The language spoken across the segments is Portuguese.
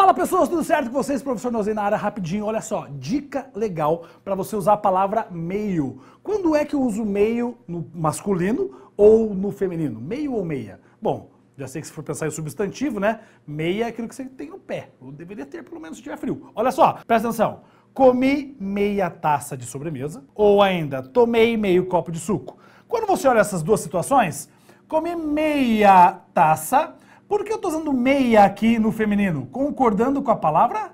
Fala pessoas, tudo certo com vocês? Nozei na área rapidinho. Olha só, dica legal para você usar a palavra meio. Quando é que eu uso meio no masculino ou no feminino? Meio ou meia? Bom, já sei que se for pensar em substantivo, né? Meia é aquilo que você tem no pé. Ou deveria ter, pelo menos, se tiver frio. Olha só, presta atenção. Comi meia taça de sobremesa ou ainda tomei meio copo de suco. Quando você olha essas duas situações, comi meia taça por que eu estou usando meia aqui no feminino? Concordando com a palavra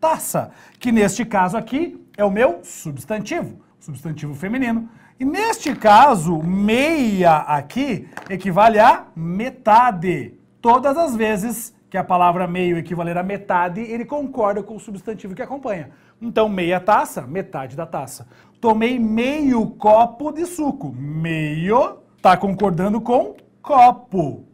taça, que neste caso aqui é o meu substantivo, substantivo feminino. E neste caso, meia aqui equivale a metade. Todas as vezes que a palavra meio equivaler a metade, ele concorda com o substantivo que acompanha. Então, meia taça, metade da taça. Tomei meio copo de suco. Meio está concordando com copo.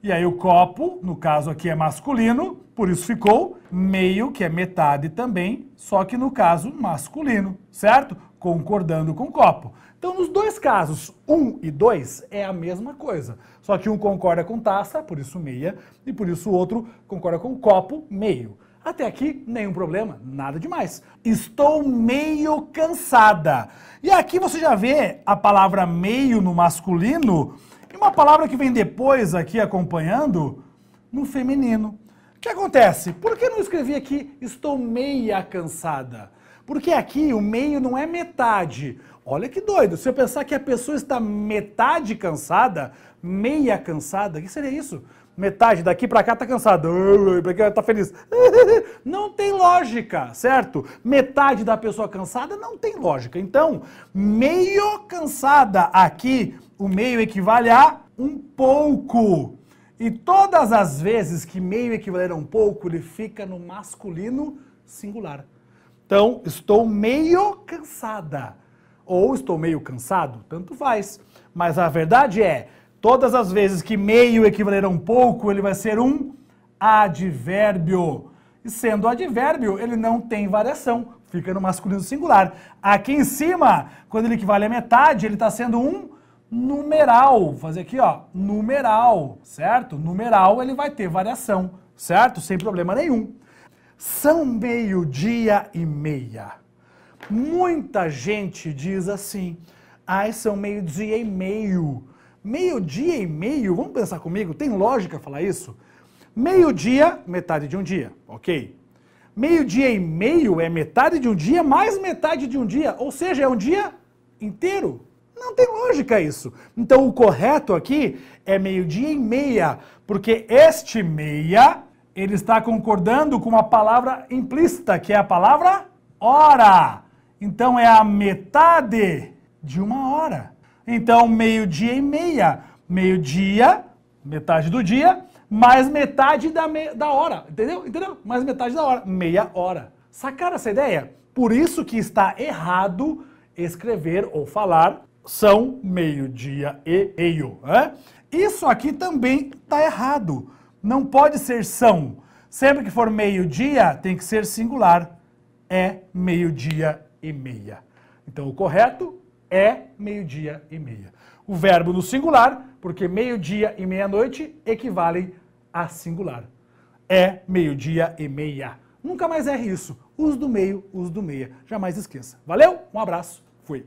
E aí o copo, no caso aqui é masculino, por isso ficou meio, que é metade também, só que no caso masculino, certo? Concordando com copo. Então, nos dois casos, um e dois, é a mesma coisa. Só que um concorda com taça, por isso meia, e por isso o outro concorda com copo, meio. Até aqui, nenhum problema, nada demais. Estou meio cansada. E aqui você já vê a palavra meio no masculino e uma palavra que vem depois aqui acompanhando, no feminino. O que acontece? Por que não escrevi aqui estou meia cansada? Porque aqui o meio não é metade. Olha que doido. Se eu pensar que a pessoa está metade cansada, meia cansada, o que seria isso? Metade daqui para cá tá cansada, para cá tá feliz. Não tem lógica, certo? Metade da pessoa cansada não tem lógica. Então, meio cansada aqui o meio equivale a um pouco. E todas as vezes que meio equivaler a um pouco, ele fica no masculino singular. Então, estou meio cansada. Ou estou meio cansado, tanto faz. Mas a verdade é, todas as vezes que meio equivaler a um pouco, ele vai ser um advérbio. E sendo advérbio, ele não tem variação, fica no masculino singular. Aqui em cima, quando ele equivale a metade, ele está sendo um numeral. Vou fazer aqui, ó, numeral, certo? Numeral ele vai ter variação, certo? Sem problema nenhum. São meio-dia e meia. Muita gente diz assim, ai, são meio-dia e meio. Meio-dia e meio, vamos pensar comigo, tem lógica falar isso? Meio-dia, metade de um dia, ok? Meio-dia e meio é metade de um dia mais metade de um dia, ou seja, é um dia inteiro. Não tem lógica isso. Então o correto aqui é meio-dia e meia, porque este meia, ele está concordando com uma palavra implícita, que é a palavra hora. Então é a metade de uma hora. Então meio-dia e meia. Meio-dia, metade do dia, mais metade da, me da hora. Entendeu? Entendeu? Mais metade da hora. Meia hora. Sacaram essa ideia? Por isso que está errado escrever ou falar são meio-dia e meio. Né? Isso aqui também está errado. Não pode ser são. Sempre que for meio-dia, tem que ser singular. É meio-dia e meia. Então, o correto é meio-dia e meia. O verbo no singular, porque meio-dia e meia-noite equivalem a singular. É meio-dia e meia. Nunca mais erre isso. Uso do meio, uso do meia. Jamais esqueça. Valeu, um abraço, fui.